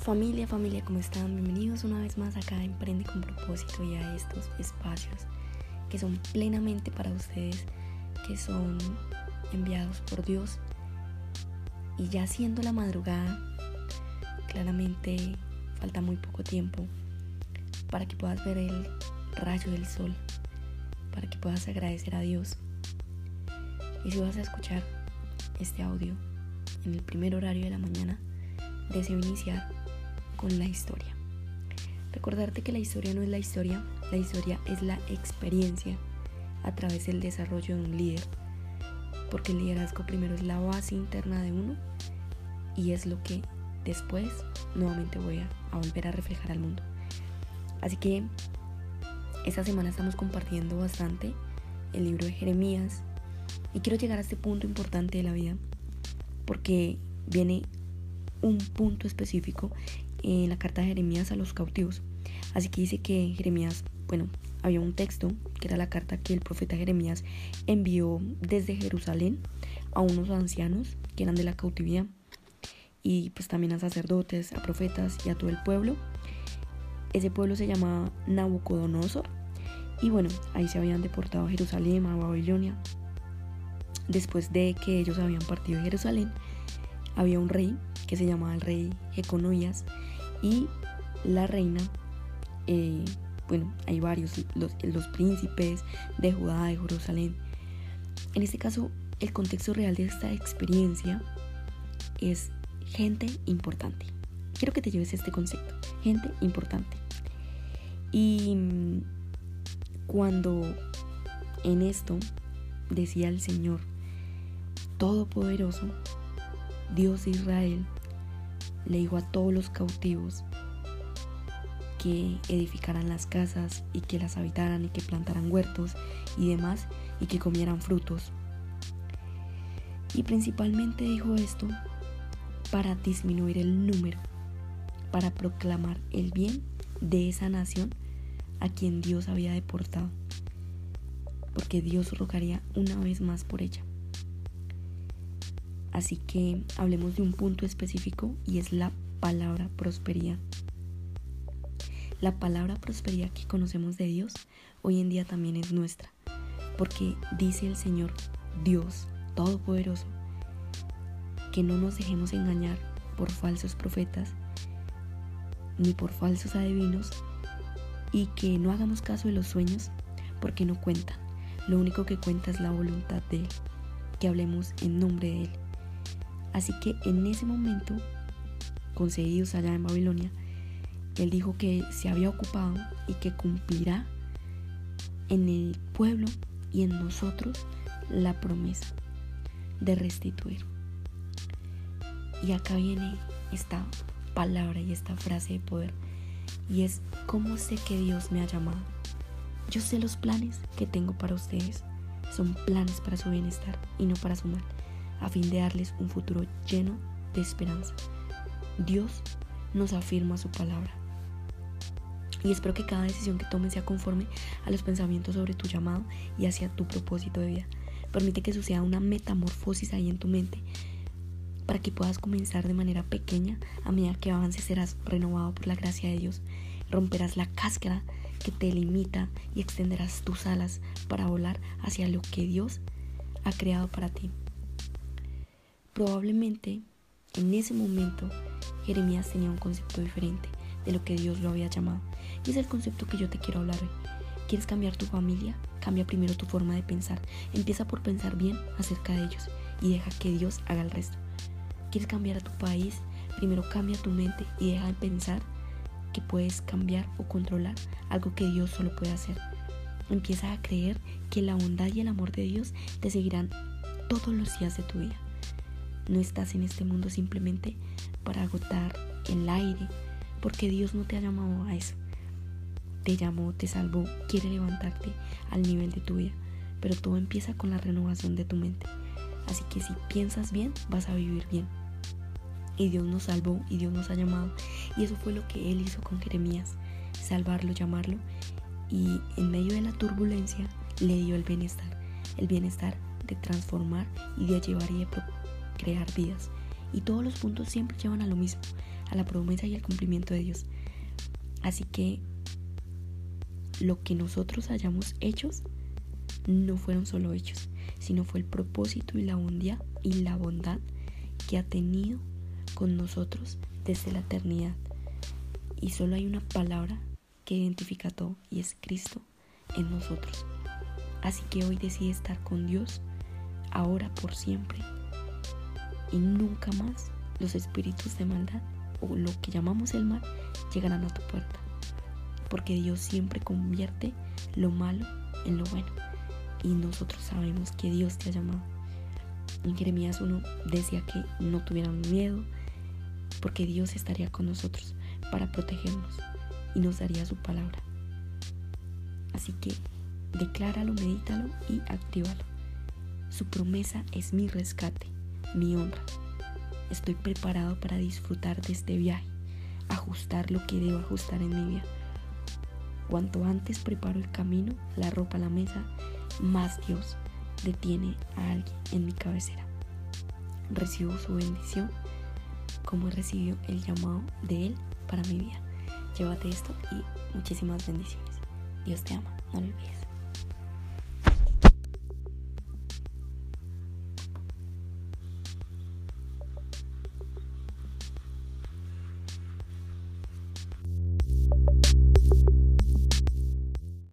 Familia, familia, ¿cómo están? Bienvenidos una vez más acá a Emprende con propósito y a estos espacios que son plenamente para ustedes, que son enviados por Dios. Y ya siendo la madrugada, claramente falta muy poco tiempo para que puedas ver el rayo del sol, para que puedas agradecer a Dios. Y si vas a escuchar este audio en el primer horario de la mañana, deseo iniciar con la historia. Recordarte que la historia no es la historia, la historia es la experiencia a través del desarrollo de un líder, porque el liderazgo primero es la base interna de uno y es lo que después nuevamente voy a, volver a reflejar al mundo. Así que esta semana estamos compartiendo bastante el libro de Jeremías y quiero llegar a este punto importante de la vida porque viene un punto específico en la carta de Jeremías a los cautivos. Así que dice que Jeremías, bueno, había un texto que era la carta que el profeta Jeremías envió desde Jerusalén a unos ancianos que eran de la cautividad y pues también a sacerdotes, a profetas y a todo el pueblo. Ese pueblo se llama Nabucodonosor y bueno, ahí se habían deportado a Jerusalén, a Babilonia. Después de que ellos habían partido de Jerusalén, había un rey que se llamaba el rey Jeconoías y la reina, eh, bueno, hay varios, los, los príncipes de Judá, de Jerusalén. En este caso, el contexto real de esta experiencia es gente importante. Quiero que te lleves este concepto, gente importante. Y cuando en esto decía el Señor Todopoderoso, Dios de Israel, le dijo a todos los cautivos que edificaran las casas y que las habitaran y que plantaran huertos y demás y que comieran frutos. Y principalmente dijo esto para disminuir el número, para proclamar el bien de esa nación a quien Dios había deportado, porque Dios rogaría una vez más por ella. Así que hablemos de un punto específico y es la palabra prosperidad. La palabra prosperidad que conocemos de Dios hoy en día también es nuestra, porque dice el Señor Dios Todopoderoso que no nos dejemos engañar por falsos profetas ni por falsos adivinos y que no hagamos caso de los sueños porque no cuentan. Lo único que cuenta es la voluntad de Él, que hablemos en nombre de Él. Así que en ese momento, concedidos allá en Babilonia, Él dijo que se había ocupado y que cumplirá en el pueblo y en nosotros la promesa de restituir. Y acá viene esta palabra y esta frase de poder. Y es, ¿cómo sé que Dios me ha llamado? Yo sé los planes que tengo para ustedes. Son planes para su bienestar y no para su mal a fin de darles un futuro lleno de esperanza. Dios nos afirma su palabra. Y espero que cada decisión que tomes sea conforme a los pensamientos sobre tu llamado y hacia tu propósito de vida. Permite que suceda una metamorfosis ahí en tu mente para que puedas comenzar de manera pequeña a medida que avances serás renovado por la gracia de Dios. Romperás la cáscara que te limita y extenderás tus alas para volar hacia lo que Dios ha creado para ti. Probablemente en ese momento Jeremías tenía un concepto diferente de lo que Dios lo había llamado. Y es el concepto que yo te quiero hablar hoy. ¿Quieres cambiar tu familia? Cambia primero tu forma de pensar. Empieza por pensar bien acerca de ellos y deja que Dios haga el resto. ¿Quieres cambiar a tu país? Primero cambia tu mente y deja de pensar que puedes cambiar o controlar algo que Dios solo puede hacer. Empieza a creer que la bondad y el amor de Dios te seguirán todos los días de tu vida. No estás en este mundo simplemente para agotar el aire, porque Dios no te ha llamado a eso. Te llamó, te salvó, quiere levantarte al nivel de tu vida, pero todo empieza con la renovación de tu mente. Así que si piensas bien, vas a vivir bien. Y Dios nos salvó y Dios nos ha llamado. Y eso fue lo que Él hizo con Jeremías, salvarlo, llamarlo. Y en medio de la turbulencia le dio el bienestar, el bienestar de transformar y de llevar y de crear vidas. Y todos los puntos siempre llevan a lo mismo, a la promesa y al cumplimiento de Dios. Así que lo que nosotros hayamos hecho no fueron solo hechos, sino fue el propósito y la bondad y la bondad que ha tenido con nosotros desde la eternidad. Y solo hay una palabra que identifica todo y es Cristo en nosotros. Así que hoy decide estar con Dios, ahora por siempre, y nunca más los espíritus de maldad o lo que llamamos el mal llegarán a tu puerta. Porque Dios siempre convierte lo malo en lo bueno. Y nosotros sabemos que Dios te ha llamado. En Jeremías 1 decía que no tuvieran miedo, porque Dios estaría con nosotros para protegernos y nos daría su palabra. Así que decláralo, medítalo y actívalo. Su promesa es mi rescate, mi honra. Estoy preparado para disfrutar de este viaje, ajustar lo que debo ajustar en mi vida. Cuanto antes preparo el camino, la ropa la mesa, más Dios detiene a alguien en mi cabecera. Recibo su bendición como he recibido el llamado de Él para mi vida. Llévate esto y muchísimas bendiciones. Dios te ama, no lo olvides.